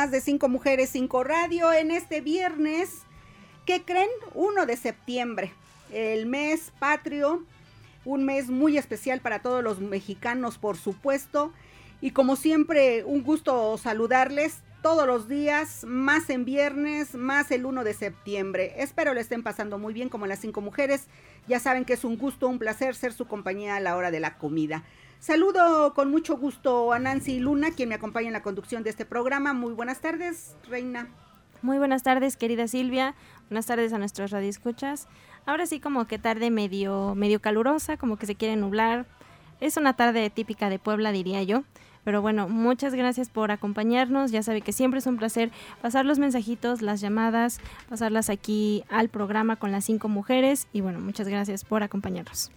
Más de Cinco Mujeres, Cinco Radio en este viernes. ¿Qué creen? 1 de septiembre, el mes patrio, un mes muy especial para todos los mexicanos, por supuesto. Y como siempre, un gusto saludarles todos los días, más en viernes, más el 1 de septiembre. Espero le estén pasando muy bien como las cinco mujeres. Ya saben que es un gusto, un placer ser su compañía a la hora de la comida. Saludo con mucho gusto a Nancy Luna, quien me acompaña en la conducción de este programa. Muy buenas tardes, Reina. Muy buenas tardes, querida Silvia. Buenas tardes a nuestros radioescuchas. Ahora sí como que tarde medio medio calurosa, como que se quiere nublar. Es una tarde típica de Puebla, diría yo. Pero bueno, muchas gracias por acompañarnos. Ya sabe que siempre es un placer pasar los mensajitos, las llamadas, pasarlas aquí al programa con las cinco mujeres. Y bueno, muchas gracias por acompañarnos.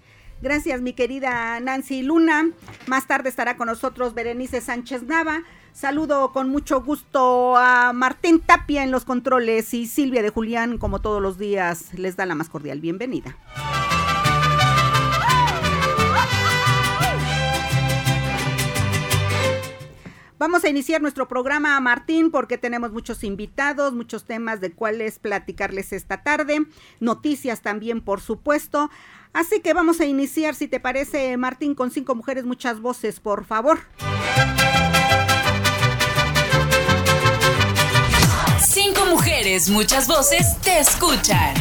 Gracias, mi querida Nancy Luna. Más tarde estará con nosotros Berenice Sánchez Nava. Saludo con mucho gusto a Martín Tapia en los controles y Silvia de Julián, como todos los días, les da la más cordial bienvenida. Vamos a iniciar nuestro programa, Martín, porque tenemos muchos invitados, muchos temas de cuáles platicarles esta tarde, noticias también, por supuesto. Así que vamos a iniciar, si te parece, Martín, con cinco mujeres, muchas voces, por favor. Cinco mujeres, muchas voces, te escuchan.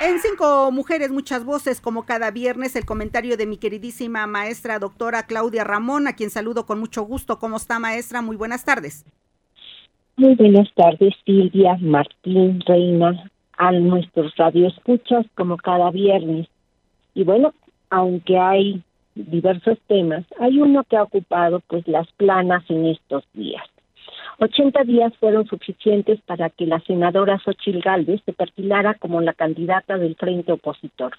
En Cinco Mujeres, muchas voces, como cada viernes, el comentario de mi queridísima maestra doctora Claudia Ramón, a quien saludo con mucho gusto. ¿Cómo está, maestra? Muy buenas tardes. Muy buenas tardes, Silvia, Martín, Reina, a nuestros radioescuchas, como cada viernes. Y bueno, aunque hay diversos temas, hay uno que ha ocupado pues las planas en estos días. 80 días fueron suficientes para que la senadora Xochil Gálvez se perfilara como la candidata del frente opositor.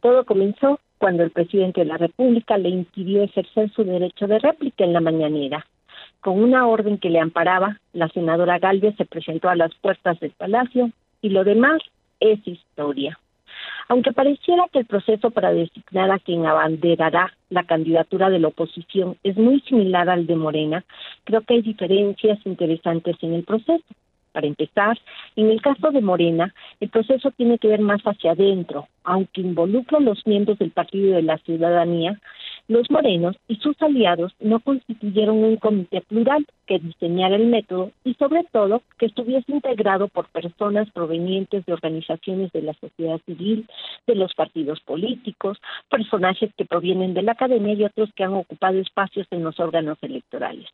Todo comenzó cuando el presidente de la República le impidió ejercer su derecho de réplica en la mañanera. Con una orden que le amparaba, la senadora Gálvez se presentó a las puertas del palacio y lo demás es historia. Aunque pareciera que el proceso para designar a quien abanderará la candidatura de la oposición es muy similar al de Morena, creo que hay diferencias interesantes en el proceso. Para empezar, en el caso de Morena, el proceso tiene que ver más hacia adentro, aunque involucra a los miembros del Partido de la Ciudadanía, los morenos y sus aliados no constituyeron un comité plural que diseñara el método y sobre todo que estuviese integrado por personas provenientes de organizaciones de la sociedad civil, de los partidos políticos, personajes que provienen de la academia y otros que han ocupado espacios en los órganos electorales.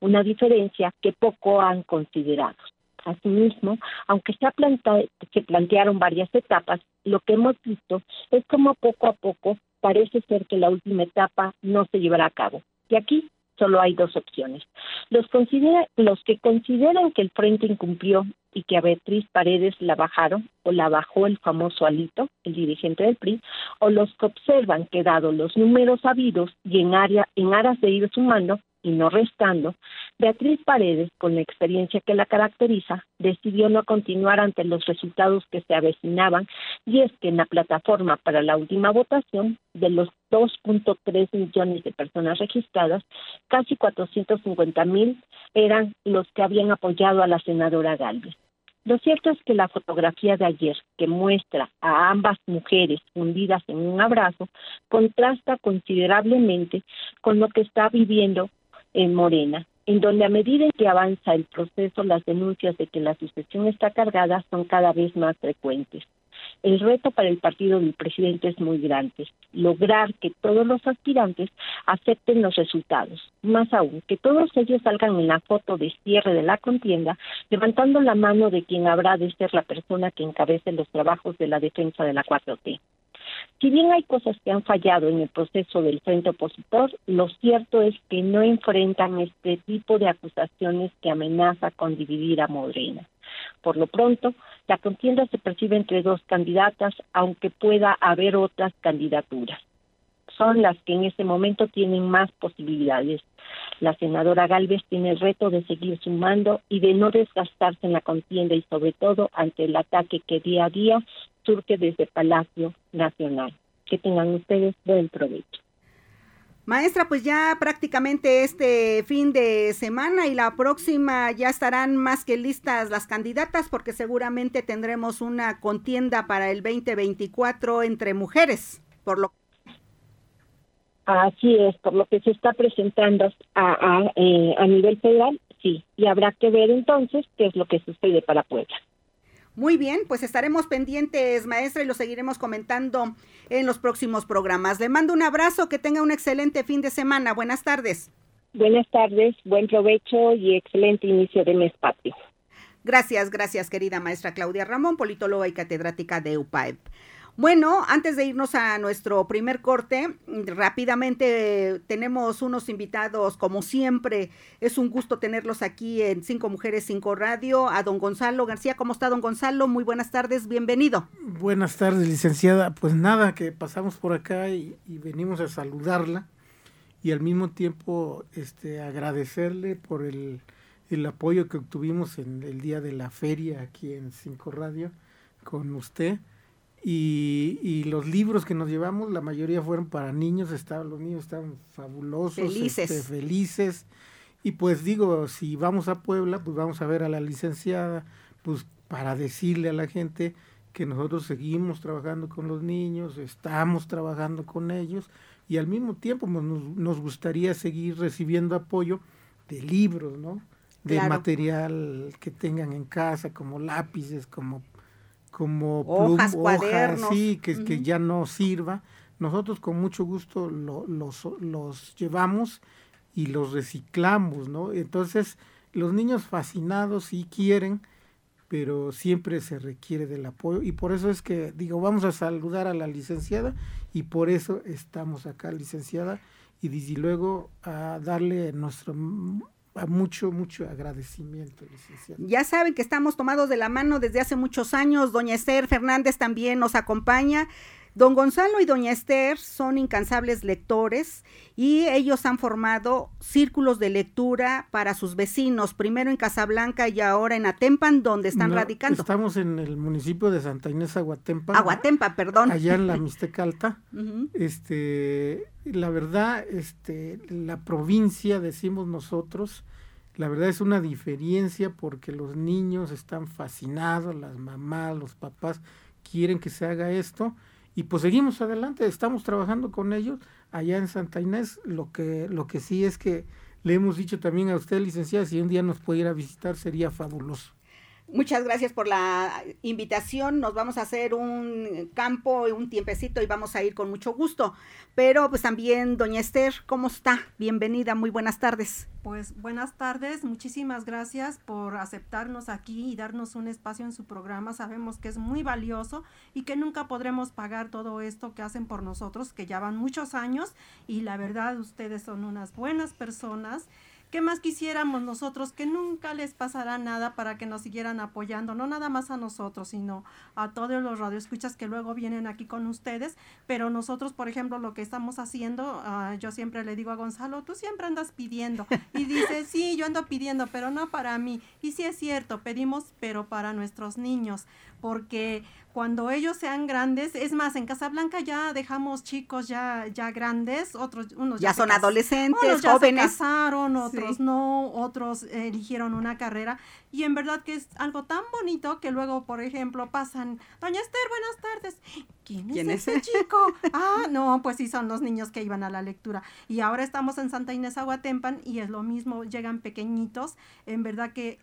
Una diferencia que poco han considerado. Asimismo, aunque se, plantearon varias etapas, lo que hemos visto es como poco a poco parece ser que la última etapa no se llevará a cabo. Y aquí solo hay dos opciones. Los, que consideran que el frente incumplió y que a Beatriz Paredes la bajaron o la bajó el famoso Alito, el dirigente del PRI, o los que observan que dado los números habidos y en, área, en aras de ir sumando, y no restando, Beatriz Paredes, con la experiencia que la caracteriza, decidió no continuar ante los resultados que se avecinaban y es que en la plataforma para la última votación, de los 2.3 millones de personas registradas, casi 450 mil eran los que habían apoyado a la senadora Galvez. Lo cierto es que la fotografía de ayer, que muestra a ambas mujeres hundidas en un abrazo, contrasta considerablemente con lo que está viviendo en Morena, en donde a medida que avanza el proceso, las denuncias de que la sucesión está cargada son cada vez más frecuentes. El reto para el partido del presidente es muy grande, lograr que todos los aspirantes acepten los resultados, más aún, que todos ellos salgan en la foto de cierre de la contienda, levantando la mano de quien habrá de ser la persona que encabece los trabajos de la defensa de la 4T. Si bien hay cosas que han fallado en el proceso del frente opositor, lo cierto es que no enfrentan este tipo de acusaciones que amenaza con dividir a Morena. Por lo pronto, la contienda se percibe entre dos candidatas, aunque pueda haber otras candidaturas. Son las que en este momento tienen más posibilidades. La senadora Galvez tiene el reto de seguir sumando y de no desgastarse en la contienda y sobre todo ante el ataque que día a día surge desde Palacio Nacional. Que tengan ustedes buen provecho. Maestra, pues ya prácticamente este fin de semana y la próxima ya estarán más que listas las candidatas porque seguramente tendremos una contienda para el 2024 entre mujeres, por lo Así es, por lo que se está presentando a, a, eh, a nivel federal, sí, y habrá que ver entonces qué es lo que sucede para Puebla. Muy bien, pues estaremos pendientes, maestra, y lo seguiremos comentando en los próximos programas. Le mando un abrazo, que tenga un excelente fin de semana. Buenas tardes. Buenas tardes, buen provecho y excelente inicio de mes patio. Gracias, gracias, querida maestra Claudia Ramón, politóloga y catedrática de UPAEP. Bueno, antes de irnos a nuestro primer corte, rápidamente tenemos unos invitados, como siempre, es un gusto tenerlos aquí en Cinco Mujeres, Cinco Radio, a don Gonzalo García. ¿Cómo está don Gonzalo? Muy buenas tardes, bienvenido. Buenas tardes, licenciada. Pues nada, que pasamos por acá y, venimos a saludarla y al mismo tiempo este, agradecerle por el, el apoyo que obtuvimos en el día de la feria aquí en Cinco Radio con usted y, y, los libros que nos llevamos, la mayoría fueron para niños, estaban, los niños estaban fabulosos, felices. Este, felices. Y pues digo, si vamos a Puebla, pues vamos a ver a la licenciada, pues para decirle a la gente que nosotros seguimos trabajando con los niños, estamos trabajando con ellos y al mismo tiempo pues, nos, nos gustaría seguir recibiendo apoyo de libros, ¿no? De claro. material que tengan en casa, como lápices, como como hojas, plum, cuadernos. Hojas, sí, que, uh -huh. que ya no sirva. Nosotros con mucho gusto lo, los, los llevamos y los reciclamos, ¿no? Entonces, los niños fascinados sí quieren, pero siempre se requiere del apoyo y por eso es que digo, vamos a saludar a la licenciada y por eso estamos acá, licenciada, y desde luego a darle nuestro mucho, mucho agradecimiento, licenciado. Ya saben que estamos tomados de la mano desde hace muchos años. Doña Esther Fernández también nos acompaña. Don Gonzalo y Doña Esther son incansables lectores y ellos han formado círculos de lectura para sus vecinos, primero en Casablanca y ahora en Atempan, donde están no, radicando. Estamos en el municipio de Santa Inés Aguatempa. Aguatempa, perdón. Allá en la Mixteca Alta. uh -huh. Este, la verdad, este, la provincia, decimos nosotros, la verdad es una diferencia porque los niños están fascinados, las mamás, los papás quieren que se haga esto y pues seguimos adelante, estamos trabajando con ellos allá en Santa Inés, lo que, lo que sí es que le hemos dicho también a usted, licenciada, si un día nos puede ir a visitar sería fabuloso. Muchas gracias por la invitación. Nos vamos a hacer un campo, un tiempecito y vamos a ir con mucho gusto. Pero pues también, doña Esther, ¿cómo está? Bienvenida, muy buenas tardes. Pues buenas tardes, muchísimas gracias por aceptarnos aquí y darnos un espacio en su programa. Sabemos que es muy valioso y que nunca podremos pagar todo esto que hacen por nosotros, que ya van muchos años y la verdad ustedes son unas buenas personas. ¿Qué más quisiéramos nosotros? Que nunca les pasará nada para que nos siguieran apoyando, no nada más a nosotros, sino a todos los radioescuchas que luego vienen aquí con ustedes. Pero nosotros, por ejemplo, lo que estamos haciendo, uh, yo siempre le digo a Gonzalo, tú siempre andas pidiendo. Y dice, sí, yo ando pidiendo, pero no para mí. Y sí es cierto, pedimos, pero para nuestros niños, porque cuando ellos sean grandes, es más, en Casablanca ya dejamos chicos ya, ya grandes, otros, unos ya, ya son adolescentes, unos ya jóvenes. Se casaron, otros sí. no, otros eh, eligieron una carrera. Y en verdad que es algo tan bonito que luego, por ejemplo, pasan, Doña Esther, buenas tardes. ¿Quién es ¿Quién ese es? chico? ah, no, pues sí, son los niños que iban a la lectura. Y ahora estamos en Santa Inés Aguatempan y es lo mismo, llegan pequeñitos. En verdad que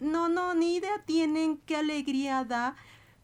no, no, ni idea tienen qué alegría da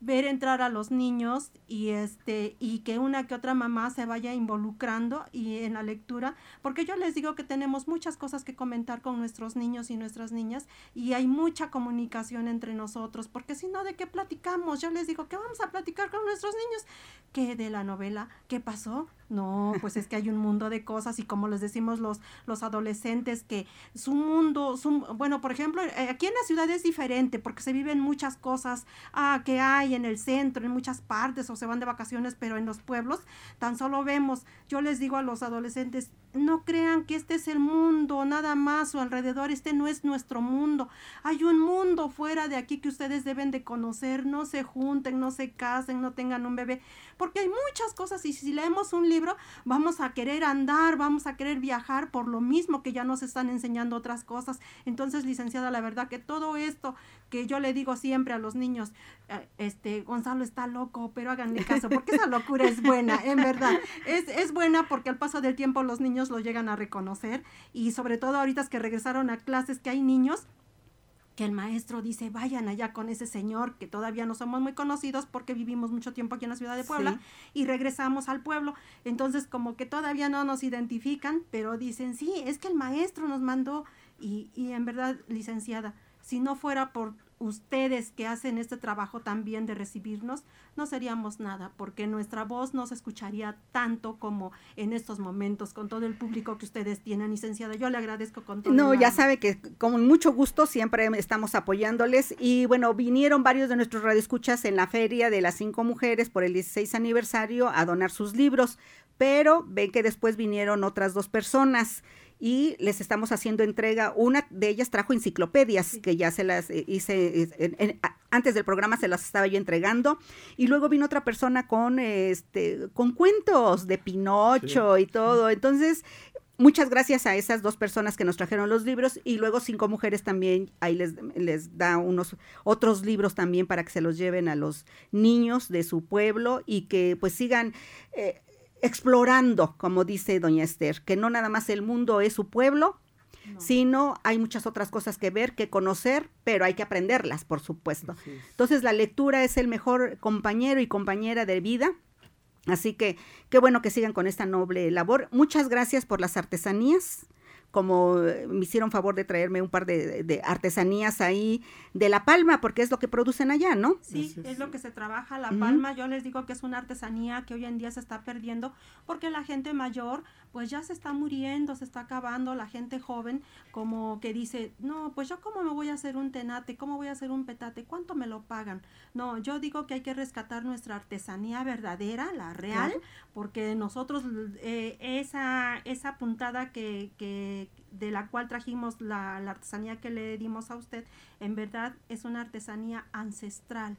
ver entrar a los niños y este y que una que otra mamá se vaya involucrando y en la lectura porque yo les digo que tenemos muchas cosas que comentar con nuestros niños y nuestras niñas y hay mucha comunicación entre nosotros porque si no de qué platicamos yo les digo que vamos a platicar con nuestros niños ¿Qué de la novela qué pasó no, pues es que hay un mundo de cosas y como les decimos los, los adolescentes que su mundo, su, bueno, por ejemplo, eh, aquí en la ciudad es diferente porque se viven muchas cosas. Ah, que hay en el centro, en muchas partes o se van de vacaciones, pero en los pueblos tan solo vemos, yo les digo a los adolescentes, no crean que este es el mundo, nada más o alrededor, este no es nuestro mundo. Hay un mundo fuera de aquí que ustedes deben de conocer, no se junten, no se casen, no tengan un bebé, porque hay muchas cosas y si leemos un libro vamos a querer andar, vamos a querer viajar por lo mismo que ya nos están enseñando otras cosas. Entonces, licenciada, la verdad que todo esto que yo le digo siempre a los niños, eh, este, Gonzalo está loco, pero háganle caso, porque esa locura es buena, en verdad. Es, es buena porque al paso del tiempo los niños lo llegan a reconocer y sobre todo ahorita que regresaron a clases que hay niños que el maestro dice, vayan allá con ese señor, que todavía no somos muy conocidos porque vivimos mucho tiempo aquí en la ciudad de Puebla y regresamos al pueblo. Entonces, como que todavía no nos identifican, pero dicen, sí, es que el maestro nos mandó y, y en verdad, licenciada, si no fuera por ustedes que hacen este trabajo también de recibirnos, no seríamos nada, porque nuestra voz no se escucharía tanto como en estos momentos, con todo el público que ustedes tienen, licenciada. Yo le agradezco con todo. No, ya sabe que con mucho gusto siempre estamos apoyándoles y bueno, vinieron varios de nuestros radioescuchas en la feria de las cinco mujeres por el 16 aniversario a donar sus libros, pero ven que después vinieron otras dos personas y les estamos haciendo entrega. Una de ellas trajo enciclopedias que ya se las eh, hice antes del programa se las estaba yo entregando y luego vino otra persona con este con cuentos de Pinocho y todo. Entonces, muchas gracias a esas dos personas que nos trajeron los libros y luego cinco mujeres también ahí les, les da unos otros libros también para que se los lleven a los niños de su pueblo y que pues sigan eh, explorando, como dice doña Esther, que no nada más el mundo es su pueblo, sino hay muchas otras cosas que ver, que conocer, pero hay que aprenderlas, por supuesto. Entonces la lectura es el mejor compañero y compañera de vida. Así que qué bueno que sigan con esta noble labor. Muchas gracias por las artesanías como eh, me hicieron favor de traerme un par de, artesanías ahí de La Palma, porque es lo que producen allá, ¿no? Sí, es. lo que se trabaja. La Palma, yo les digo que es una artesanía que hoy en día se está perdiendo porque la gente mayor pues ya se está muriendo, se está acabando, la gente joven como que dice, no, pues yo cómo me voy a hacer un tenate, cómo voy a hacer un petate, cuánto me lo pagan. No, yo digo que hay que rescatar nuestra artesanía verdadera, la real, porque nosotros eh, esa, esa puntada que, que de la cual trajimos la, la artesanía que le dimos a usted, en verdad es una artesanía ancestral.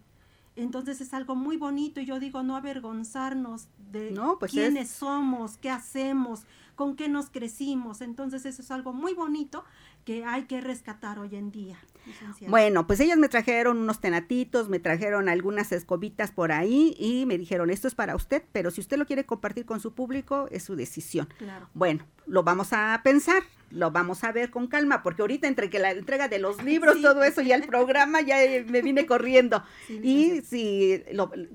Entonces es algo muy bonito y yo digo no avergonzarnos de no, pues quiénes somos, qué hacemos, con qué nos crecimos. Entonces eso es algo muy bonito que hay que rescatar hoy en día. Bueno, pues ellas me trajeron unos tenatitos, me trajeron algunas escobitas por ahí y me dijeron, esto es para usted, pero si usted lo quiere compartir con su público, es su decisión. Claro. Bueno, lo vamos a pensar, lo vamos a ver con calma, porque ahorita entre que la entrega de los libros, todo eso, ya el programa, ya me vine corriendo. y si,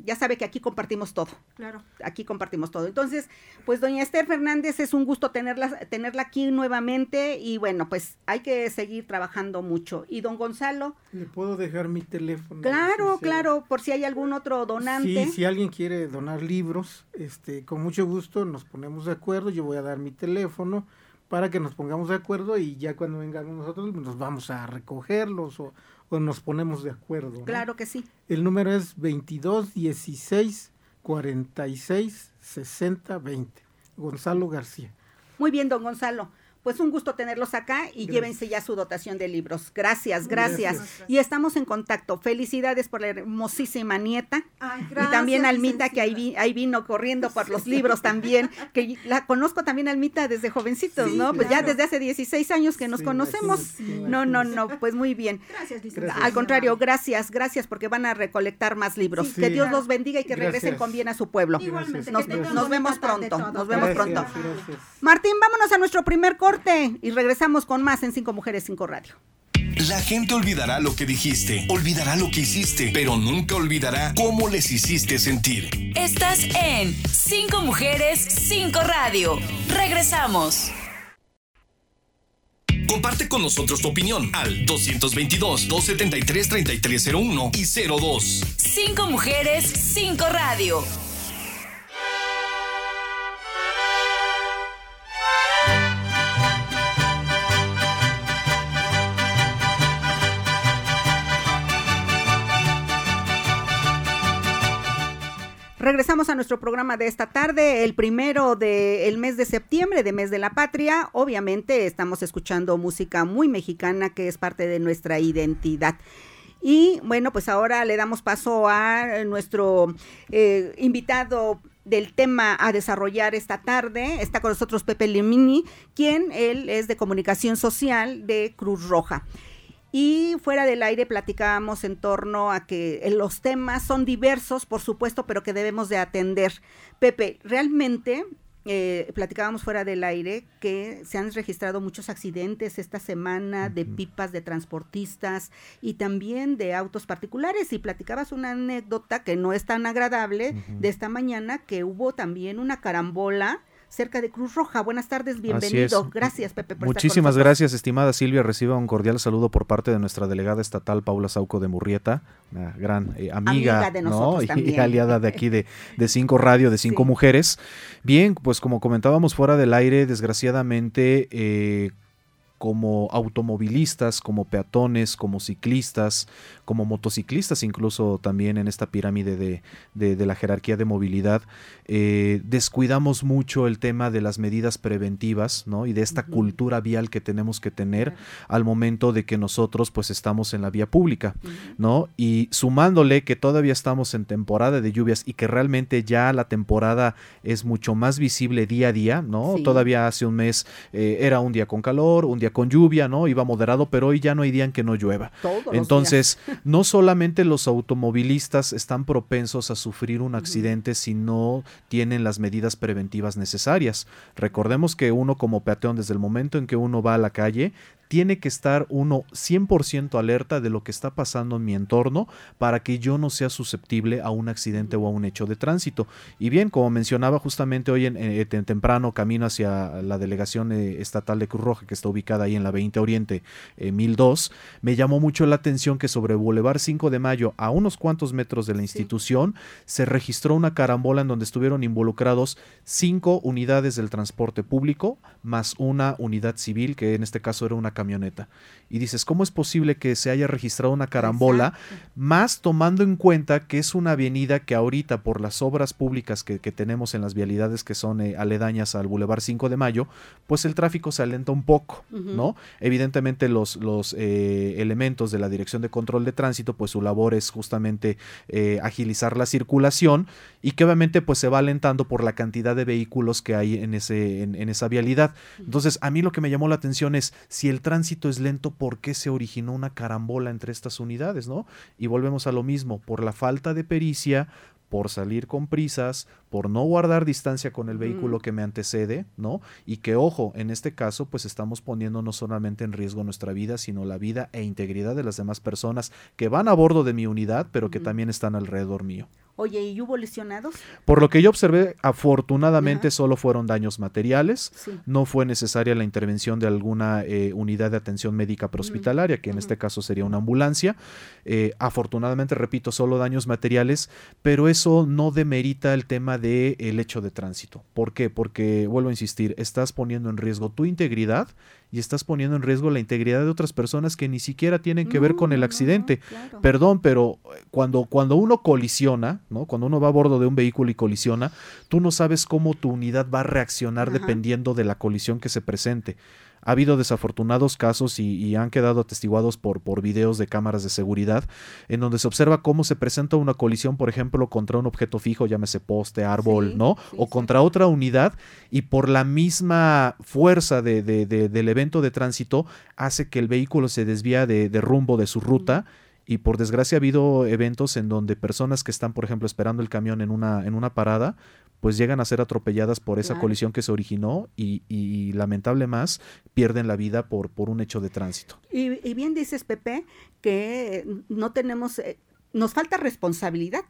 ya sabe que aquí compartimos todo. Claro. Aquí compartimos todo. Entonces, pues doña Esther Fernández, es un gusto tenerla, tenerla aquí nuevamente y bueno, pues hay que seguir trabajando mucho. Y don Gonzalo. Le puedo dejar mi teléfono. Claro, claro, por si hay algún otro donante. Sí, si alguien quiere donar libros, este, con mucho gusto nos ponemos de acuerdo. Yo voy a dar mi teléfono para que nos pongamos de acuerdo y ya cuando vengan nosotros nos vamos a recogerlos o, nos ponemos de acuerdo. Claro que sí. El número es 22 16 46 60 20. Gonzalo García. Muy bien, don Gonzalo pues un gusto tenerlos acá y llévense ya su dotación de libros. Gracias, gracias, Y estamos en contacto. Felicidades por la hermosísima nieta. y también Almita, que ahí, ahí, vino corriendo por los libros también, que la conozco también Almita desde jovencitos, ¿no? Pues ya desde hace 16 años que nos conocemos. no, no, no, pues muy bien. Gracias, Al contrario, gracias, gracias porque van a recolectar más libros. Que Dios los bendiga y que regresen con bien a su pueblo. Igualmente. Nos, vemos pronto, nos vemos pronto. Martín, vámonos a nuestro primer corte y regresamos con más en Cinco Mujeres, Cinco Radio. La gente olvidará lo que dijiste, olvidará lo que hiciste, pero nunca olvidará cómo les hiciste sentir. Estás en Cinco Mujeres, Cinco Radio. Regresamos. Comparte con nosotros tu opinión al 222-273-3301 y 02. Cinco Mujeres, Cinco Radio. Regresamos a nuestro programa de esta tarde, el primero del mes de septiembre, de mes de la patria. Obviamente estamos escuchando música muy mexicana que es parte de nuestra identidad. Y bueno, pues ahora le damos paso a nuestro eh, invitado del tema a desarrollar esta tarde. Está con nosotros Pepe Limini, quien él es de comunicación social de Cruz Roja. Y fuera del aire platicábamos en torno a que eh, los temas son diversos, por supuesto, pero que debemos de atender. Pepe, realmente eh, platicábamos fuera del aire que se han registrado muchos accidentes esta semana de pipas de transportistas y también de autos particulares. Y platicabas una anécdota que no es tan agradable de esta mañana, que hubo también una carambola cerca de Cruz Roja. Buenas tardes, bienvenido. Gracias, Pepe. Por Muchísimas gracias, estimada Silvia. Reciba un cordial saludo por parte de nuestra delegada estatal, Paula Sauco de Murrieta, una gran eh, amiga, de y, aliada de aquí de, de Cinco Radio, de Cinco Mujeres. Bien, pues como comentábamos fuera del aire, desgraciadamente... Eh, como automovilistas, como peatones, como ciclistas, como motociclistas, incluso también en esta pirámide de, de, la jerarquía de movilidad, eh, descuidamos mucho el tema de las medidas preventivas, ¿no? Y de esta cultura vial que tenemos que tener al momento de que nosotros pues estamos en la vía pública, ¿no? Y sumándole que todavía estamos en temporada de lluvias y que realmente ya la temporada es mucho más visible día a día, ¿no? Todavía hace un mes eh, era un día con calor, un día con lluvia, ¿no? Iba moderado, pero hoy ya no hay día en que no llueva. Entonces, no solamente los automovilistas están propensos a sufrir un accidente si no tienen las medidas preventivas necesarias. Recordemos que uno como peatón, desde el momento en que uno va a la calle, tiene que estar uno 100% alerta de lo que está pasando en mi entorno para que yo no sea susceptible a un accidente o a un hecho de tránsito. Y bien, como mencionaba justamente hoy en, eh, temprano, camino hacia la delegación eh, estatal de Cruz Roja, que está ubicada ahí en la 20 Oriente 1002, eh, me llamó mucho la atención que sobre Boulevard 5 de Mayo, a unos cuantos metros de la institución, se registró una carambola en donde estuvieron involucrados cinco unidades del transporte público, más una unidad civil, que en este caso era una camioneta. Y dices, ¿cómo es posible que se haya registrado una carambola? Más tomando en cuenta que es una avenida que ahorita por las obras públicas que, tenemos en las vialidades que son eh, aledañas al Boulevard 5 de Mayo, pues el tráfico se alenta un poco, ¿no? Evidentemente los, los eh, elementos de la Dirección de Control de Tránsito, pues su labor es justamente eh, agilizar la circulación y que obviamente pues se va alentando por la cantidad de vehículos que hay en, ese, en, en esa vialidad. Entonces, a mí lo que me llamó la atención es si el tránsito es lento, ¿por qué se originó una carambola entre estas unidades, no? Y volvemos a lo mismo, por la falta de pericia, por salir con prisas, por no guardar distancia con el vehículo que me antecede, ¿no? Y que, ojo, en este caso, pues estamos poniendo no solamente en riesgo nuestra vida, sino la vida e integridad de las demás personas que van a bordo de mi unidad, pero que también están alrededor mío. Oye, ¿y hubo lesionados? Por lo que yo observé, afortunadamente solo fueron daños materiales. No fue necesaria la intervención de alguna eh, unidad de atención médica prehospitalaria, que en este caso sería una ambulancia. Eh, afortunadamente, repito, solo daños materiales, pero eso no demerita el tema del el hecho de tránsito. ¿Por qué? Porque, vuelvo a insistir, estás poniendo en riesgo tu integridad y estás poniendo en riesgo la integridad de otras personas que ni siquiera tienen que ver con el accidente. Perdón, pero eh, cuando, cuando uno colisiona, ¿no? Cuando uno va a bordo de un vehículo y colisiona, tú no sabes cómo tu unidad va a reaccionar dependiendo de la colisión que se presente. Ha habido desafortunados casos y, han quedado atestiguados por, por videos de cámaras de seguridad en donde se observa cómo se presenta una colisión, por ejemplo, contra un objeto fijo, llámese poste, árbol, ¿no? o contra otra unidad y por la misma fuerza de, del evento de tránsito hace que el vehículo se desvía de, rumbo de su ruta. Y por desgracia ha habido eventos en donde personas que están, por ejemplo, esperando el camión en una, en una parada, pues llegan a ser atropelladas por esa colisión que se originó y, y, lamentable más, pierden la vida por, por un hecho de tránsito. Y, y bien dices, Pepe, que no tenemos, eh, nos falta responsabilidad.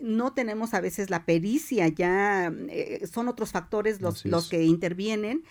No tenemos a veces la pericia, ya eh, son otros factores los, los que intervienen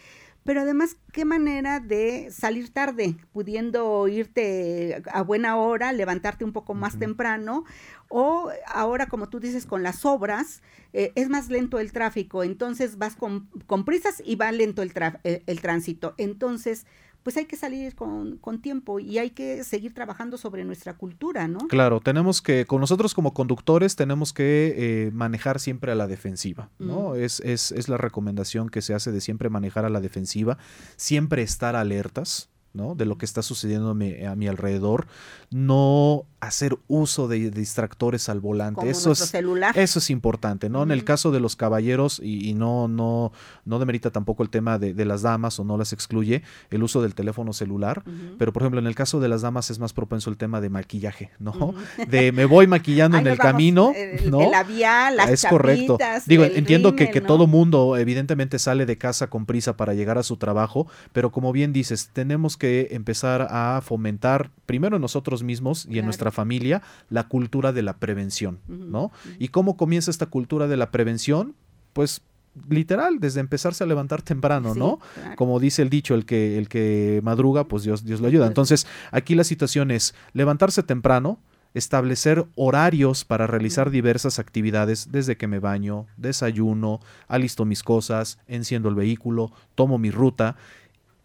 pero además, qué manera de salir tarde, pudiendo irte a buena hora, levantarte un poco más temprano, o ahora, como tú dices, con las obras, eh, es más lento el tráfico, entonces vas con, con prisas y va lento el, eh, el tránsito. Entonces, pues hay que salir con, tiempo y hay que seguir trabajando sobre nuestra cultura, ¿no? Claro, tenemos que, con nosotros como conductores, tenemos que eh, manejar siempre a la defensiva, ¿no? Es, es, es la recomendación que se hace de siempre manejar a la defensiva, siempre estar alertas, ¿no? De lo que está sucediendo a mi, alrededor, no hacer uso de distractores al volante. eso es, Eso es importante, ¿no? En el caso de los caballeros, y, no, no, no demerita tampoco el tema de, las damas o no las excluye, el uso del teléfono celular, pero por ejemplo, en el caso de las damas es más propenso el tema de maquillaje, ¿no? De me voy maquillando en el camino, ¿no? El labial, las Es correcto. Digo, entiendo que, que todo mundo evidentemente sale de casa con prisa para llegar a su trabajo, pero como bien dices, tenemos que empezar a fomentar primero en nosotros mismos y en nuestra familia la cultura de la prevención, ¿no? ¿Y cómo comienza esta cultura de la prevención? Pues literal, desde empezarse a levantar temprano, ¿no? Como dice el dicho, el que, el que madruga, pues Dios, Dios lo ayuda. Pues Entonces, aquí la situación es levantarse temprano, establecer horarios para realizar diversas actividades, desde que me baño, desayuno, alisto mis cosas, enciendo el vehículo, tomo mi ruta.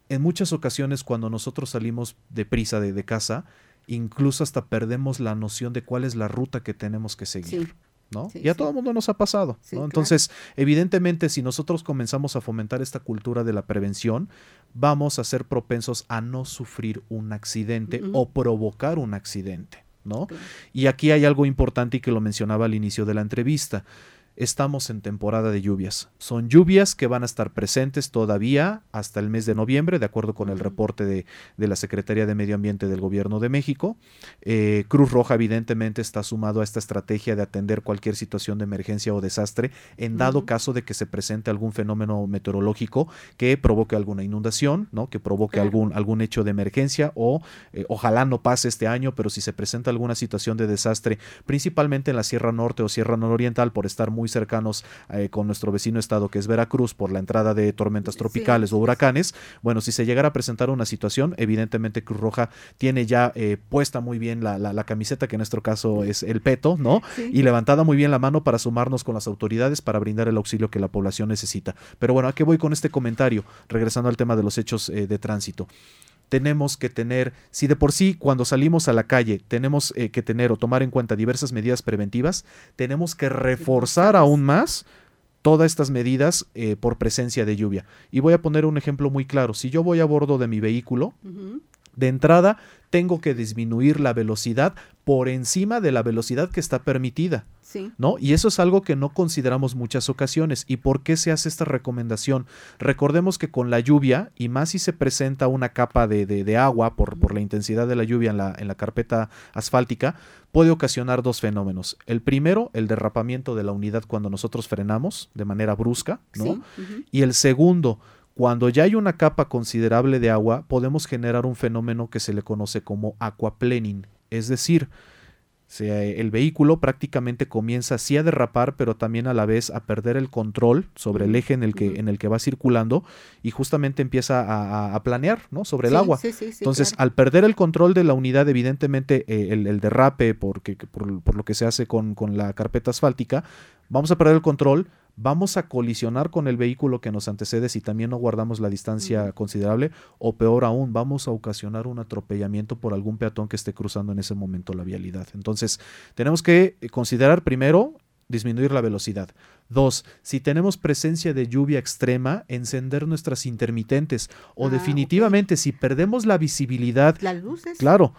En muchas ocasiones cuando nosotros salimos de prisa de, de casa, incluso hasta perdemos la noción de cuál es la ruta que tenemos que seguir. ¿no? y a todo el mundo nos ha pasado. Entonces, evidentemente, si nosotros comenzamos a fomentar esta cultura de la prevención, vamos a ser propensos a no sufrir un accidente o provocar un accidente. ¿no? Y aquí hay algo importante y que lo mencionaba al inicio de la entrevista estamos en temporada de lluvias. Son lluvias que van a estar presentes todavía hasta el mes de noviembre, de acuerdo con el reporte de, la Secretaría de Medio Ambiente del Gobierno de México. Eh, Cruz Roja evidentemente está sumado a esta estrategia de atender cualquier situación de emergencia o desastre en dado caso de que se presente algún fenómeno meteorológico que provoque alguna inundación, ¿no? que provoque algún, algún hecho de emergencia o eh, ojalá no pase este año, pero si se presenta alguna situación de desastre, principalmente en la Sierra Norte o Sierra Nororiental, por estar muy muy cercanos eh, con nuestro vecino estado que es Veracruz por la entrada de tormentas tropicales o huracanes, bueno, si se llegara a presentar una situación, evidentemente Cruz Roja tiene ya eh, puesta muy bien la, la, camiseta, que en nuestro caso es el peto, ¿no? Y levantada muy bien la mano para sumarnos con las autoridades para brindar el auxilio que la población necesita. Pero bueno, ¿a qué voy con este comentario? Regresando al tema de los hechos eh, de tránsito tenemos que tener, si de por sí cuando salimos a la calle tenemos eh, que tener o tomar en cuenta diversas medidas preventivas, tenemos que reforzar aún más todas estas medidas eh, por presencia de lluvia. Y voy a poner un ejemplo muy claro. Si yo voy a bordo de mi vehículo, de entrada tengo que disminuir la velocidad por encima de la velocidad que está permitida. ¿No? Y eso es algo que no consideramos muchas ocasiones. ¿Y por qué se hace esta recomendación? Recordemos que con la lluvia, y más si se presenta una capa de, agua por, por, la intensidad de la lluvia en la, en la carpeta asfáltica, puede ocasionar dos fenómenos. El primero, el derrapamiento de la unidad cuando nosotros frenamos de manera brusca, ¿no? Y el segundo, cuando ya hay una capa considerable de agua, podemos generar un fenómeno que se le conoce como aquaplaning, es decir, el vehículo prácticamente comienza así a derrapar, pero también a la vez a perder el control sobre el eje en el que, en el que va circulando y justamente empieza a, planear ¿no? sobre el agua. Entonces, al perder el control de la unidad, evidentemente eh, el, derrape, porque, por, por, lo que se hace con, con la carpeta asfáltica, vamos a perder el control, vamos a colisionar con el vehículo que nos antecede si también no guardamos la distancia considerable o peor aún, vamos a ocasionar un atropellamiento por algún peatón que esté cruzando en ese momento la vialidad. Entonces, tenemos que considerar primero disminuir la velocidad. Dos, si tenemos presencia de lluvia extrema, encender nuestras intermitentes o ah, definitivamente si perdemos la visibilidad, las luces. Claro,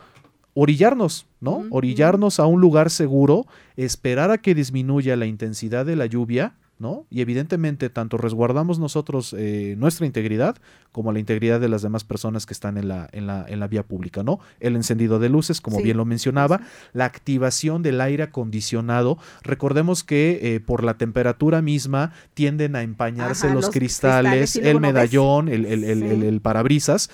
orillarnos, ¿no? Orillarnos a un lugar seguro, esperar a que disminuya la intensidad de la lluvia ¿no? Y evidentemente tanto resguardamos nosotros eh, nuestra integridad como la integridad de las demás personas que están en la, en la, en la vía pública, ¿no? El encendido de luces, como bien lo mencionaba, la activación del aire acondicionado. Recordemos que eh, por la temperatura misma tienden a empañarse los, cristales, el medallón, el, el, el, parabrisas,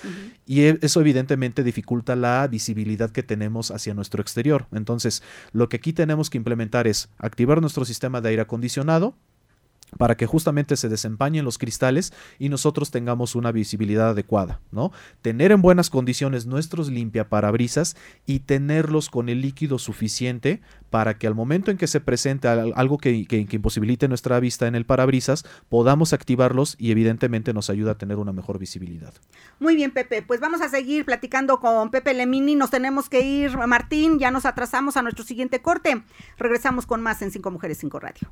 y e, eso evidentemente dificulta la visibilidad que tenemos hacia nuestro exterior. Entonces, lo que aquí tenemos que implementar es activar nuestro sistema de aire acondicionado, para que justamente se desempañen los cristales y nosotros tengamos una visibilidad adecuada, ¿no? Tener en buenas condiciones nuestros limpiaparabrisas y tenerlos con el líquido suficiente para que al momento en que se presente algo que, que, imposibilite nuestra vista en el parabrisas, podamos activarlos y evidentemente nos ayuda a tener una mejor visibilidad. Muy bien, Pepe, pues vamos a seguir platicando con Pepe Lemini, nos tenemos que ir, Martín, ya nos atrasamos a nuestro siguiente corte. Regresamos con más en Cinco Mujeres, Cinco Radio.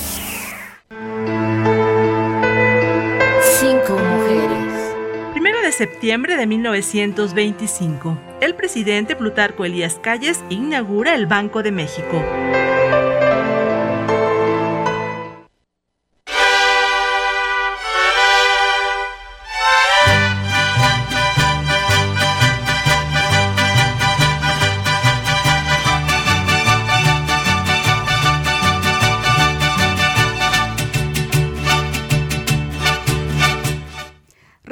Septiembre de 1925, el presidente Plutarco Elías Calles inaugura el Banco de México.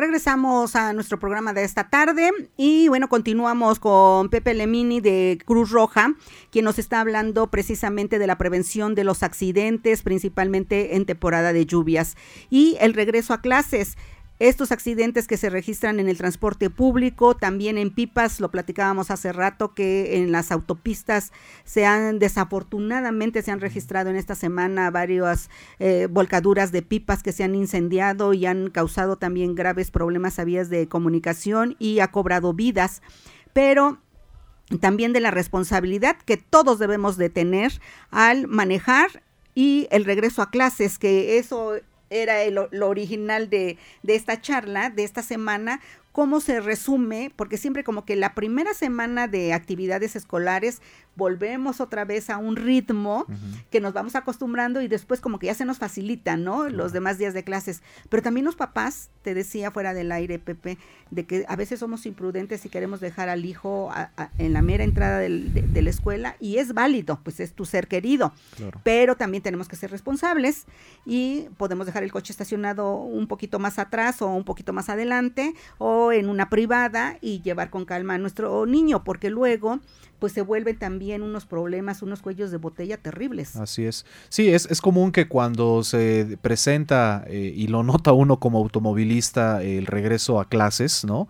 Regresamos a nuestro programa de esta tarde y bueno, continuamos con Pepe Lemini de Cruz Roja, quien nos está hablando precisamente de la prevención de los accidentes, principalmente en temporada de lluvias y el regreso a clases estos accidentes que se registran en el transporte público, también en pipas, lo platicábamos hace rato que en las autopistas se han desafortunadamente se han registrado en esta semana varias eh, volcaduras de pipas que se han incendiado y han causado también graves problemas a vías de comunicación y ha cobrado vidas, pero también de la responsabilidad que todos debemos de tener al manejar y el regreso a clases, que eso era lo original de, de esta charla, de esta semana, cómo se resume, porque siempre como que la primera semana de actividades escolares volvemos otra vez a un ritmo que nos vamos acostumbrando y después como que ya se nos facilita, ¿no? Los demás días de clases. Pero también los papás, te decía fuera del aire, Pepe, de que a veces somos imprudentes y queremos dejar al hijo en la mera entrada de, la escuela y es válido, pues es tu ser querido. Pero también tenemos que ser responsables y podemos dejar el coche estacionado un poquito más atrás o un poquito más adelante o en una privada y llevar con calma a nuestro niño, porque luego pues se vuelven también unos problemas, unos cuellos de botella terribles. Así es. Sí, es, es común que cuando se presenta eh, y lo nota uno como automovilista el regreso a clases, ¿no?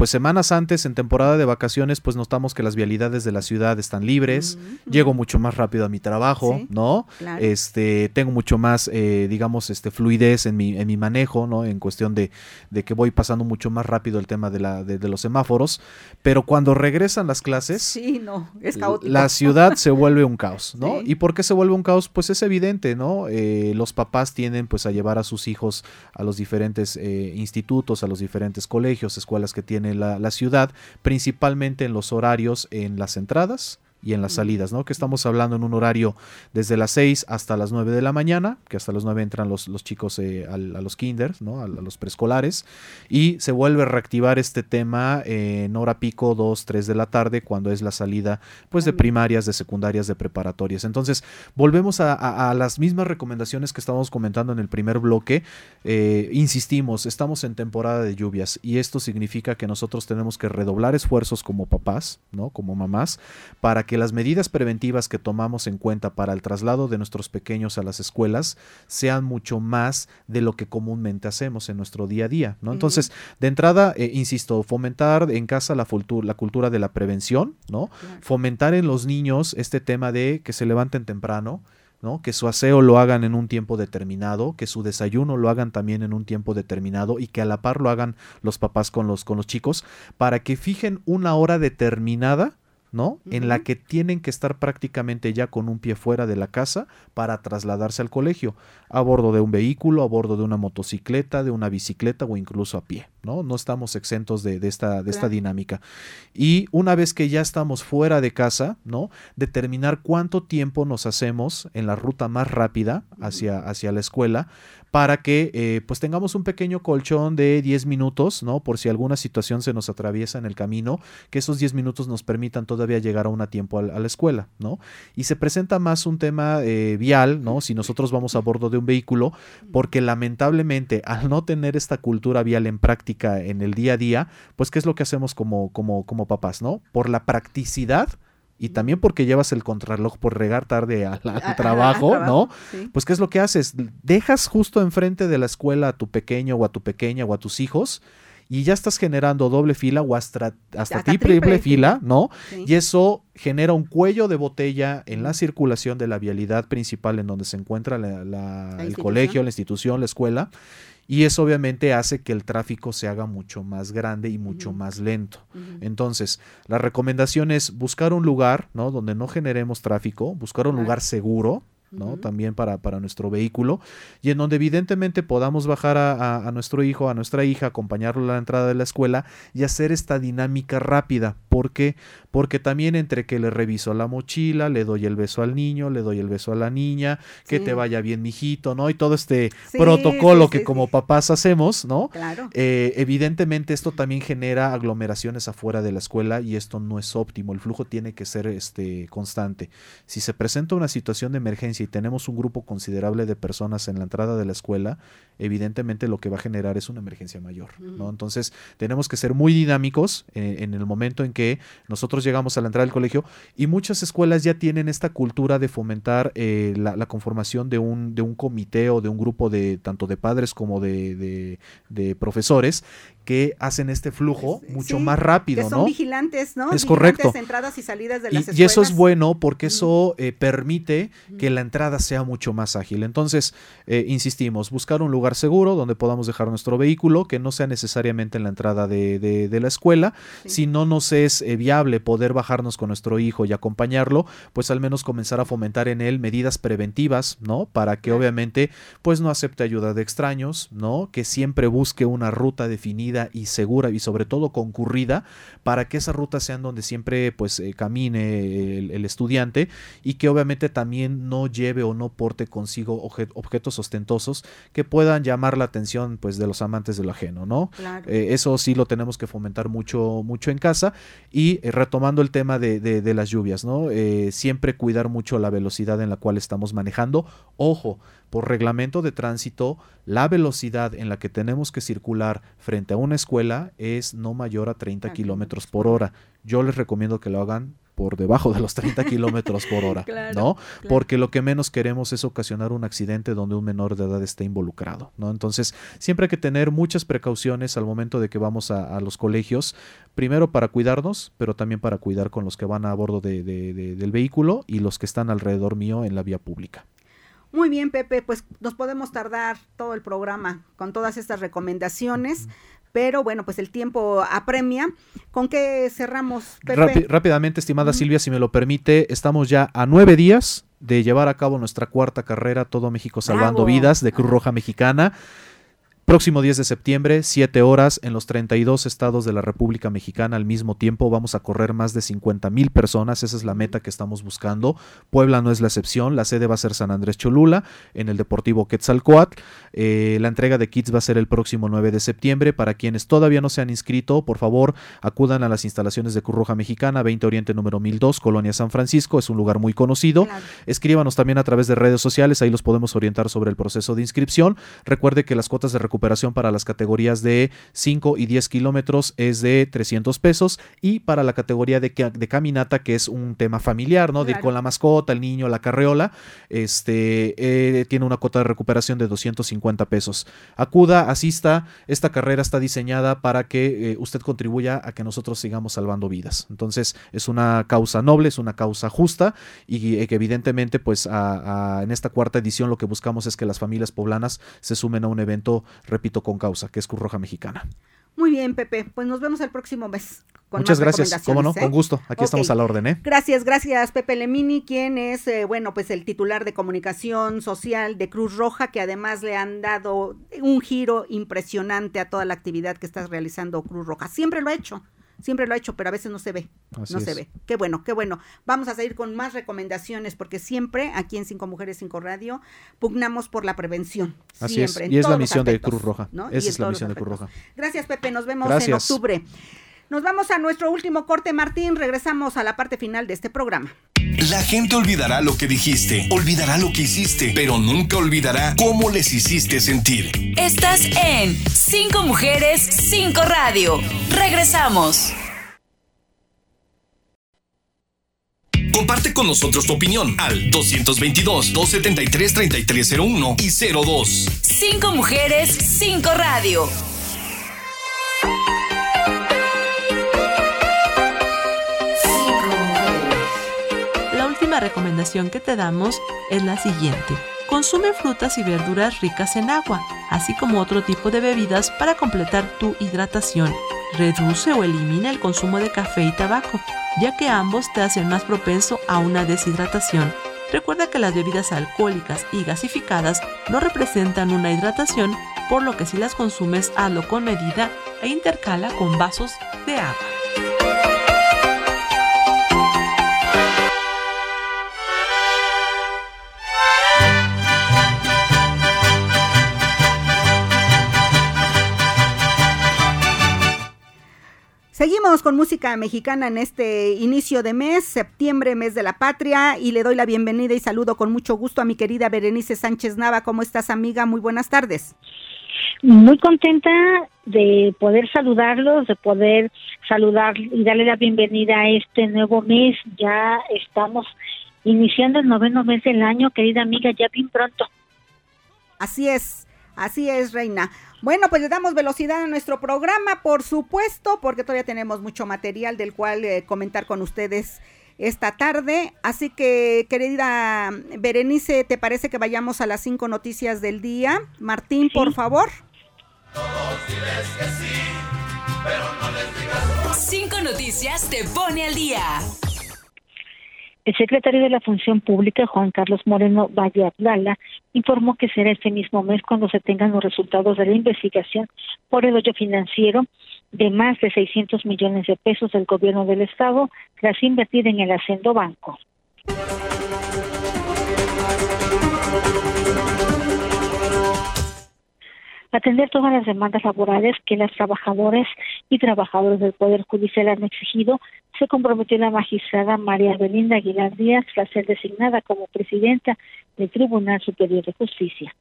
Pues semanas antes, en temporada de vacaciones, pues notamos que las vialidades de la ciudad están libres, llego mucho más rápido a mi trabajo, ¿no? Este, tengo mucho más, eh, digamos, este, fluidez en mi, en mi manejo, ¿no? En cuestión de, de que voy pasando mucho más rápido el tema de, la, de, los semáforos, pero cuando regresan las clases, sí, no, es caótico. la ciudad se vuelve un caos, ¿no? ¿Y por qué se vuelve un caos? Pues es evidente, ¿no? Eh, los papás tienden pues a llevar a sus hijos a los diferentes eh, institutos, a los diferentes colegios, escuelas que tienen la, la ciudad, principalmente en los horarios en las entradas y en las salidas, ¿no? Que estamos hablando en un horario desde las 6 hasta las 9 de la mañana, que hasta las 9 entran los, los chicos eh, a, los kinders, ¿no? A, los preescolares, y se vuelve a reactivar este tema en hora pico, 2, 3 de la tarde, cuando es la salida, pues, de primarias, de secundarias, de preparatorias. Entonces, volvemos a, las mismas recomendaciones que estábamos comentando en el primer bloque. Eh, insistimos, estamos en temporada de lluvias, y esto significa que nosotros tenemos que redoblar esfuerzos como papás, ¿no? Como mamás, para que que las medidas preventivas que tomamos en cuenta para el traslado de nuestros pequeños a las escuelas sean mucho más de lo que comúnmente hacemos en nuestro día a día, ¿no? Entonces, de entrada, eh, insisto, fomentar en casa la, la, cultura de la prevención, ¿no? Fomentar en los niños este tema de que se levanten temprano, ¿no? Que su aseo lo hagan en un tiempo determinado, que su desayuno lo hagan también en un tiempo determinado y que a la par lo hagan los papás con los, con los chicos para que fijen una hora determinada ¿no? En la que tienen que estar prácticamente ya con un pie fuera de la casa para trasladarse al colegio, a bordo de un vehículo, a bordo de una motocicleta, de una bicicleta o incluso a pie, ¿no? No estamos exentos de, esta, de esta dinámica. Y una vez que ya estamos fuera de casa, ¿no? Determinar cuánto tiempo nos hacemos en la ruta más rápida hacia, hacia la escuela para que eh, pues tengamos un pequeño colchón de 10 minutos, ¿no? Por si alguna situación se nos atraviesa en el camino, que esos 10 minutos nos permitan todavía llegar a un tiempo a, la escuela, ¿no? Y se presenta más un tema eh, vial, ¿no? Si nosotros vamos a bordo de un vehículo, porque lamentablemente al no tener esta cultura vial en práctica en el día a día, pues ¿qué es lo que hacemos como, como, como papás, ¿no? Por la practicidad, y también porque llevas el contrarreloj por regar tarde al, trabajo, ¿no? Pues ¿qué es lo que haces? Dejas justo enfrente de la escuela a tu pequeño o a tu pequeña o a tus hijos y ya estás generando doble fila o hasta, hasta, triple, fila, ¿no? Y eso genera un cuello de botella en la circulación de la vialidad principal en donde se encuentra el colegio, la institución, la escuela y eso obviamente hace que el tráfico se haga mucho más grande y mucho más lento. Entonces, la recomendación es buscar un lugar, ¿no? Donde no generemos tráfico, buscar un lugar seguro, ¿no? También para, para, nuestro vehículo, y en donde evidentemente podamos bajar a, a, nuestro hijo, a nuestra hija, acompañarlo a la entrada de la escuela y hacer esta dinámica rápida. ¿Por qué? Porque también entre que le reviso la mochila, le doy el beso al niño, le doy el beso a la niña, que te vaya bien, mijito, ¿no? Y todo este protocolo que como papás hacemos, ¿no? Claro. Eh, evidentemente esto también genera aglomeraciones afuera de la escuela y esto no es óptimo. El flujo tiene que ser este, constante. Si se presenta una situación de emergencia, y tenemos un grupo considerable de personas en la entrada de la escuela, evidentemente lo que va a generar es una emergencia mayor, ¿no? Entonces, tenemos que ser muy dinámicos eh, en el momento en que nosotros llegamos a la entrada del colegio y muchas escuelas ya tienen esta cultura de fomentar eh, la, conformación de un, de un comité o de un grupo de tanto de padres como de, de profesores que hacen este flujo mucho más rápido, que son vigilantes, ¿no? Es correcto. entradas y salidas de las y, y eso es bueno porque eso eh, permite que la entrada sea mucho más ágil. Entonces, eh, insistimos, buscar un lugar seguro donde podamos dejar nuestro vehículo, que no sea necesariamente en la entrada de, de, la escuela. Si no nos es eh, viable poder bajarnos con nuestro hijo y acompañarlo, pues al menos comenzar a fomentar en él medidas preventivas, ¿no? Para que obviamente, pues no acepte ayuda de extraños, ¿no? Que siempre busque una ruta definida y segura y sobre todo concurrida para que esa ruta sean donde siempre pues eh, camine el, estudiante y que obviamente también no lleve o no porte consigo objetos ostentosos que puedan llamar la atención pues de los amantes de lo ajeno, ¿no? Eh, eso sí lo tenemos que fomentar mucho, mucho en casa y eh, retomando el tema de, de, las lluvias, ¿no? siempre cuidar mucho la velocidad en la cual estamos manejando. Ojo, por reglamento de tránsito, la velocidad en la que tenemos que circular frente a una escuela es no mayor a 30 kilómetros por hora. Yo les recomiendo que lo hagan por debajo de los 30 kilómetros por hora, ¿no? Porque lo que menos queremos es ocasionar un accidente donde un menor de edad esté involucrado, ¿no? Entonces, siempre hay que tener muchas precauciones al momento de que vamos a, los colegios, primero para cuidarnos, pero también para cuidar con los que van a bordo del vehículo y los que están alrededor mío en la vía pública. Muy bien, Pepe, pues nos podemos tardar todo el programa con todas estas recomendaciones, pero bueno, pues el tiempo apremia. ¿Con qué cerramos, Pepe? rápidamente, estimada Silvia, si me lo permite, estamos ya a nueve días de llevar a cabo nuestra cuarta carrera Todo México Salvando Vidas de Cruz Roja Mexicana. Próximo 10 de septiembre, 7 horas, en los 32 estados de la República Mexicana al mismo tiempo. Vamos a correr más de 50 mil personas. Esa es la meta que estamos buscando. Puebla no es la excepción. La sede va a ser San Andrés Cholula, en el Deportivo Quetzalcoatl. Eh, la entrega de kits va a ser el próximo 9 de septiembre. Para quienes todavía no se han inscrito, por favor, acudan a las instalaciones de Cruz Roja Mexicana, 20 Oriente número 1002, Colonia San Francisco. Es un lugar muy conocido. Escríbanos también a través de redes sociales. Ahí los podemos orientar sobre el proceso de inscripción. Recuerde que las cuotas de recuperación recuperación para las categorías de 5 y 10 kilómetros es de 300 pesos y para la categoría de, de caminata, que es un tema familiar, ¿no? De ir con la mascota, el niño, la carreola, este, eh, tiene una cuota de recuperación de 250 pesos. Acuda, asista, esta carrera está diseñada para que eh, usted contribuya a que nosotros sigamos salvando vidas. Entonces, es una causa noble, es una causa justa y que evidentemente, pues en esta cuarta edición lo que buscamos es que las familias poblanas se sumen a un evento, repito, con causa, que es Cruz Roja Mexicana. Muy bien, Pepe. Pues nos vemos el próximo mes. Muchas gracias. Cómo no, con ¿eh? gusto. Aquí estamos a la orden, ¿eh? Gracias, gracias, Pepe Lemini, quien es, eh, bueno, pues el titular de comunicación social de Cruz Roja, que además le han dado un giro impresionante a toda la actividad que está realizando Cruz Roja. Siempre lo ha hecho siempre lo ha hecho, pero a veces no se ve. no se ve. Qué bueno, qué bueno. Vamos a seguir con más recomendaciones porque siempre aquí en Cinco Mujeres, Cinco Radio pugnamos por la prevención. Así siempre, es. Y es la misión de Cruz Roja. Esa es la misión de Cruz Roja. Gracias, Pepe. Nos vemos en octubre. Nos vamos a nuestro último corte, Martín. Regresamos a la parte final de este programa. La gente olvidará lo que dijiste, olvidará lo que hiciste, pero nunca olvidará cómo les hiciste sentir. Estás en Cinco Mujeres, Cinco Radio. Regresamos. Comparte con nosotros tu opinión al 222-273-3301 y 02. Cinco Mujeres, Cinco Radio. Recomendación que te damos es la siguiente. Consume frutas y verduras ricas en agua, así como otro tipo de bebidas para completar tu hidratación. Reduce o elimina el consumo de café y tabaco, ya que ambos te hacen más propenso a una deshidratación. Recuerda que las bebidas alcohólicas y gasificadas no representan una hidratación, por lo que si las consumes hazlo con medida e intercala con vasos de agua. Seguimos con música mexicana en este inicio de mes, septiembre, mes de la patria, y le doy la bienvenida y saludo con mucho gusto a mi querida Berenice Sánchez Nava. ¿Cómo estás, amiga? Muy buenas tardes. Muy contenta de poder saludarlos, de poder saludar y darle la bienvenida a este nuevo mes. Ya estamos iniciando el noveno mes del año, querida amiga, ya bien pronto. Así es, así es, Reina. Bueno, pues le damos velocidad a nuestro programa, por supuesto, porque todavía tenemos mucho material del cual eh, comentar con ustedes esta tarde. Así que, querida Berenice, ¿te parece que vayamos a las cinco noticias del día? Martín, por favor. Cinco noticias te pone al día. El secretario de la Función Pública, Juan Carlos Moreno Valle Atlala, informó que será este mismo mes cuando se tengan los resultados de la investigación por el hoyo financiero de más de 600 millones de pesos del gobierno del Estado tras invertir en el Hacendo Banco. Atender todas las demandas laborales que las trabajadoras y trabajadores del Poder Judicial han exigido, se comprometió la magistrada María Belinda Aguilar Díaz tras ser designada como presidenta del Tribunal Superior de Justicia.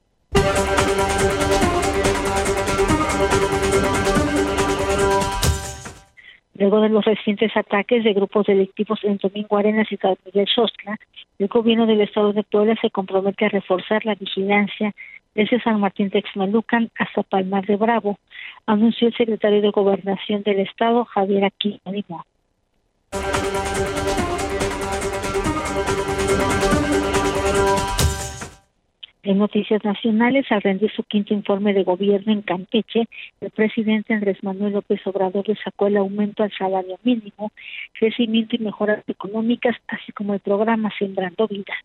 Luego de los recientes ataques de grupos delictivos en Domingo Arenas y Miguel Sostla, el gobierno del estado de Puebla se compromete a reforzar la vigilancia desde San Martín Texmelucan hasta Palmar de Bravo, anunció el secretario de Gobernación del Estado, Javier Aquino En noticias nacionales, al rendir su quinto informe de gobierno en Campeche, el presidente Andrés Manuel López Obrador le sacó el aumento al salario mínimo, crecimiento y mejoras económicas, así como el programa Sembrando Vida.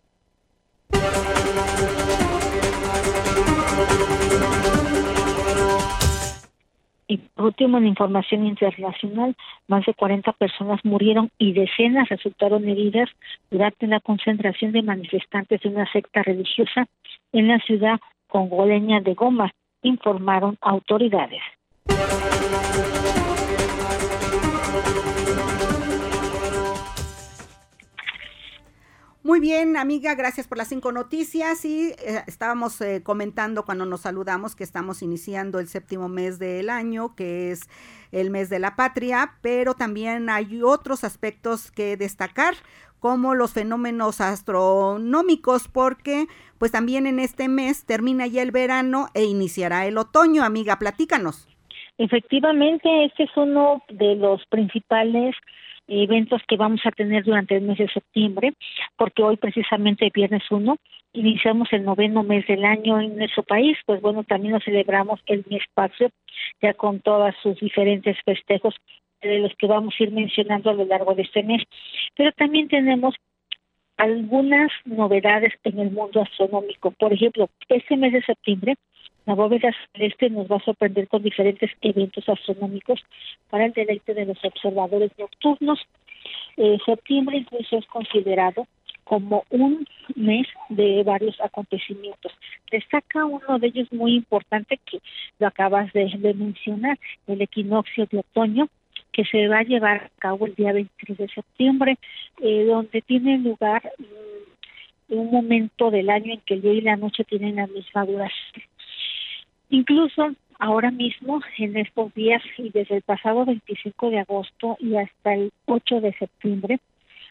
Y por último, en información internacional, más de 40 personas murieron y decenas resultaron heridas durante la concentración de manifestantes de una secta religiosa en la ciudad congoleña de Goma, informaron autoridades. Muy bien, amiga, gracias por las cinco noticias y eh, estábamos eh, comentando cuando nos saludamos que estamos iniciando el séptimo mes del año, que es el mes de la patria, pero también hay otros aspectos que destacar como los fenómenos astronómicos, porque pues también en este mes termina ya el verano e iniciará el otoño. Amiga, platícanos. Efectivamente, este es uno de los principales eventos que vamos a tener durante el mes de septiembre, porque hoy precisamente viernes 1 iniciamos el noveno mes del año en nuestro país, pues bueno, también lo celebramos el mes patrio, ya con todos sus diferentes festejos de los que vamos a ir mencionando a lo largo de este mes. Pero también tenemos algunas novedades en el mundo astronómico. Por ejemplo, este mes de septiembre, la bóveda celeste nos va a sorprender con diferentes eventos astronómicos para el deleite de los observadores nocturnos. Eh, septiembre incluso es considerado como un mes de varios acontecimientos. Destaca uno de ellos muy importante que lo acabas de mencionar, el equinoccio de otoño, que se va a llevar a cabo el día 23 de septiembre, eh, donde tiene lugar mm, un momento del año en que el día y la noche tienen la misma duración. Incluso ahora mismo, en estos días y desde el pasado 25 de agosto y hasta el 8 de septiembre,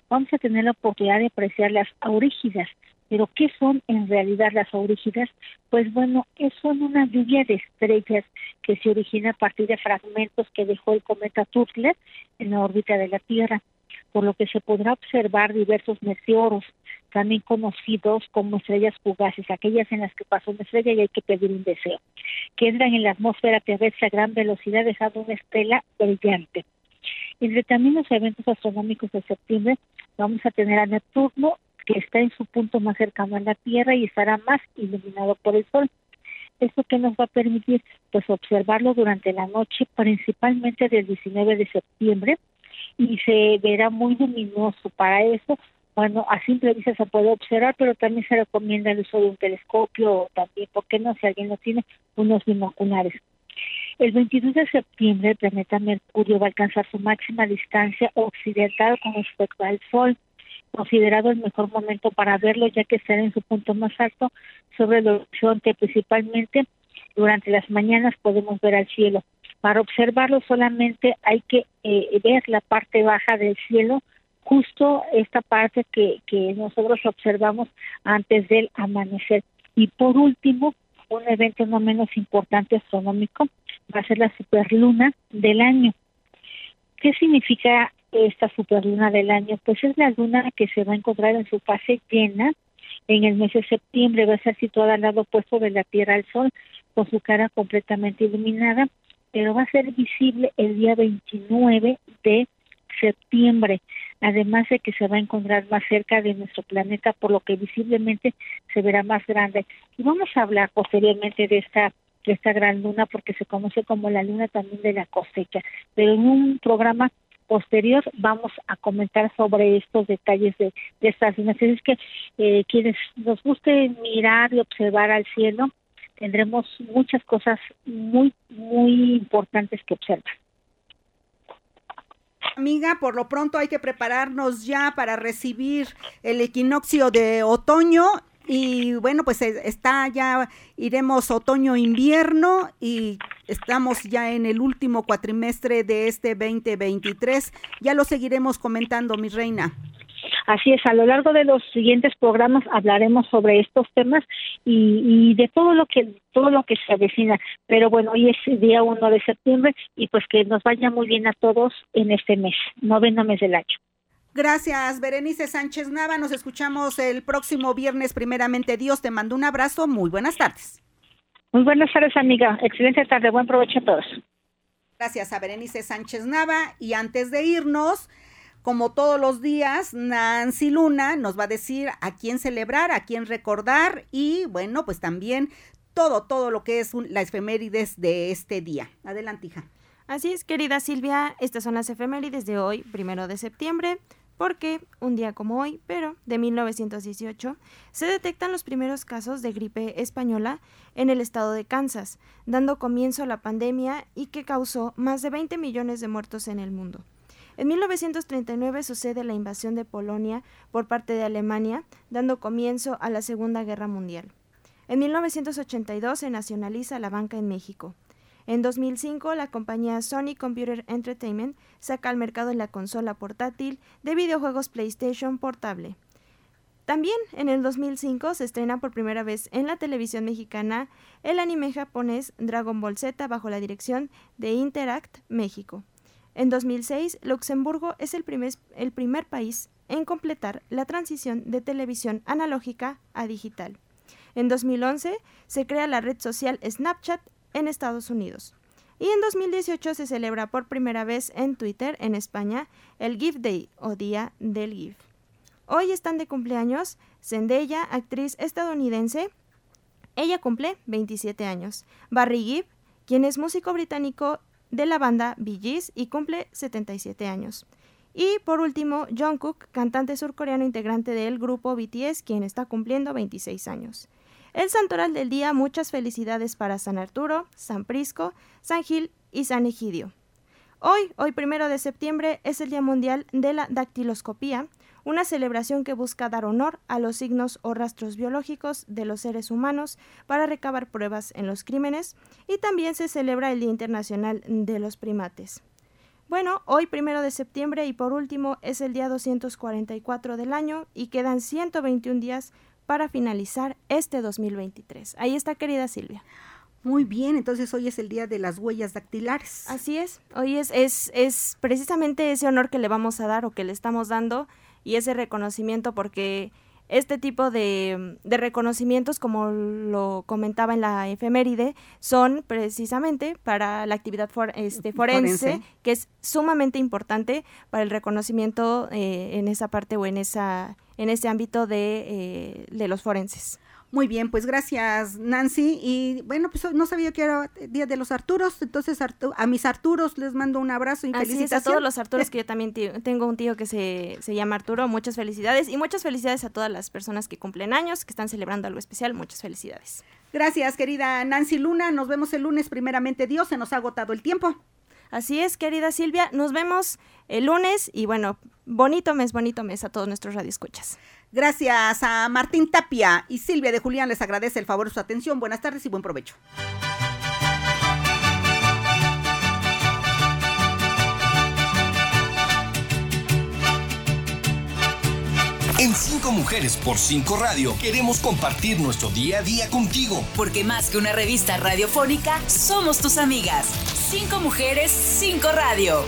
vamos a tener la oportunidad de apreciar las aurígidas, pero ¿qué son en realidad las aurígidas? Pues bueno, son una lluvia de estrellas que se origina a partir de fragmentos que dejó el cometa Turtle en la órbita de la Tierra, por lo que se podrá observar diversos meteoros, también conocidos como estrellas fugaces, aquellas en las que pasó una estrella y hay que pedir un deseo, que entran en la atmósfera terrestre a gran velocidad dejando una estela brillante. Entre también los eventos astronómicos de septiembre vamos a tener a Neptuno que está en su punto más cercano a la Tierra y estará más iluminado por el Sol. ¿Esto que nos va a permitir? Pues observarlo durante la noche, principalmente del 19 de septiembre, y se verá muy luminoso. Para eso, bueno, a simple vista se puede observar, pero también se recomienda el uso de un telescopio o también, ¿por qué no? Si alguien no tiene, unos binoculares. El 22 de septiembre, el planeta Mercurio va a alcanzar su máxima distancia occidental con respecto al Sol considerado el mejor momento para verlo, ya que estará en su punto más alto sobre el horizonte. Principalmente durante las mañanas podemos ver al cielo. Para observarlo solamente hay que eh, ver la parte baja del cielo, justo esta parte que, que nosotros observamos antes del amanecer. Y por último, un evento no menos importante astronómico va a ser la superluna del año. ¿Qué significa esta superluna del año, pues es la luna que se va a encontrar en su fase llena en el mes de septiembre, va a estar situada al lado opuesto de la Tierra al Sol, con su cara completamente iluminada, pero va a ser visible el día 29 de septiembre, además de que se va a encontrar más cerca de nuestro planeta, por lo que visiblemente se verá más grande. Y vamos a hablar posteriormente de esta de esta gran luna porque se conoce como la luna también de la cosecha, pero en un programa posterior vamos a comentar sobre estos detalles de, estas lunas. Es que eh, quienes nos guste mirar y observar al cielo, tendremos muchas cosas muy, muy importantes que observar. Amiga, por lo pronto hay que prepararnos ya para recibir el equinoccio de otoño y bueno, pues está ya, iremos otoño-invierno y estamos ya en el último cuatrimestre de este 2023. Ya lo seguiremos comentando, mi reina. Así es, a lo largo de los siguientes programas hablaremos sobre estos temas y, y, de todo lo que todo lo que se avecina. Pero bueno, hoy es día 1 de septiembre y pues que nos vaya muy bien a todos en este mes, noveno mes del año. Gracias, Berenice Sánchez Nava. Nos escuchamos el próximo viernes, primeramente Dios. Te mando un abrazo. Muy buenas tardes. Muy buenas tardes, amiga. Excelente tarde. Buen provecho a todos. Gracias a Berenice Sánchez Nava. Y antes de irnos, como todos los días, Nancy Luna nos va a decir a quién celebrar, a quién recordar y bueno, pues también todo, todo lo que es la efemérides de este día. Adelante, hija. Así es, querida Silvia, estas son las efemérides de hoy, primero de septiembre porque un día como hoy, pero de 1918, se detectan los primeros casos de gripe española en el estado de Kansas, dando comienzo a la pandemia y que causó más de 20 millones de muertos en el mundo. En 1939 sucede la invasión de Polonia por parte de Alemania, dando comienzo a la Segunda Guerra Mundial. En 1982 se nacionaliza la banca en México. En 2005, la compañía Sony Computer Entertainment saca al mercado la consola portátil de videojuegos PlayStation Portable. También en el 2005 se estrena por primera vez en la televisión mexicana el anime japonés Dragon Ball Z bajo la dirección de Interact México. En 2006, Luxemburgo es el primer, país en completar la transición de televisión analógica a digital. En 2011 se crea la red social Snapchat en Estados Unidos. Y en 2018 se celebra por primera vez en Twitter, en España, el Give Day o Día del Give. Hoy están de cumpleaños Zendaya, actriz estadounidense. Ella cumple 27 años. Barry Gibb, quien es músico británico de la banda Bee y cumple 77 años. Y por último, Jungkook, cantante surcoreano integrante del grupo BTS, quien está cumpliendo 26 años. El santoral del día, muchas felicidades para San Arturo, San Prisco, San Gil y San Egidio. Hoy, hoy primero de septiembre, es el Día Mundial de la Dactiloscopía, una celebración que busca dar honor a los signos o rastros biológicos de los seres humanos para recabar pruebas en los crímenes, y también se celebra el Día Internacional de los Primates. Bueno, hoy primero de septiembre y por último es el día 244 del año y quedan 121 días para finalizar este 2023. Ahí está, querida Silvia. Muy bien, entonces hoy es el día de las huellas dactilares. Así es, hoy es, es, es precisamente ese honor que le vamos a dar o que le estamos dando y ese reconocimiento porque este tipo de, de, reconocimientos, como lo comentaba en la efeméride, son precisamente para la actividad este, forense, que es sumamente importante para el reconocimiento eh, en esa parte o en esa en ese ámbito de, eh, de los forenses. Muy bien, pues gracias Nancy. Y bueno, pues no sabía que era Día de los Arturos, entonces a mis Arturos les mando un abrazo y Así felicitación. a todos los Arturos, que yo también tengo un tío que se, se llama Arturo, muchas felicidades y muchas felicidades a todas las personas que cumplen años, que están celebrando algo especial, muchas felicidades. Gracias, querida Nancy Luna, nos vemos el lunes, primeramente Dios, se nos ha agotado el tiempo. Así es, querida Silvia, nos vemos el lunes y bueno, bonito mes, bonito mes a todos nuestros radioescuchas. Gracias a Martín Tapia y Silvia de Julián les agradece el favor de su atención. Buenas tardes y buen provecho. En Cinco Mujeres por Cinco Radio queremos compartir nuestro día a día contigo. Porque más que una revista radiofónica, somos tus amigas. Cinco Mujeres, Cinco Radio.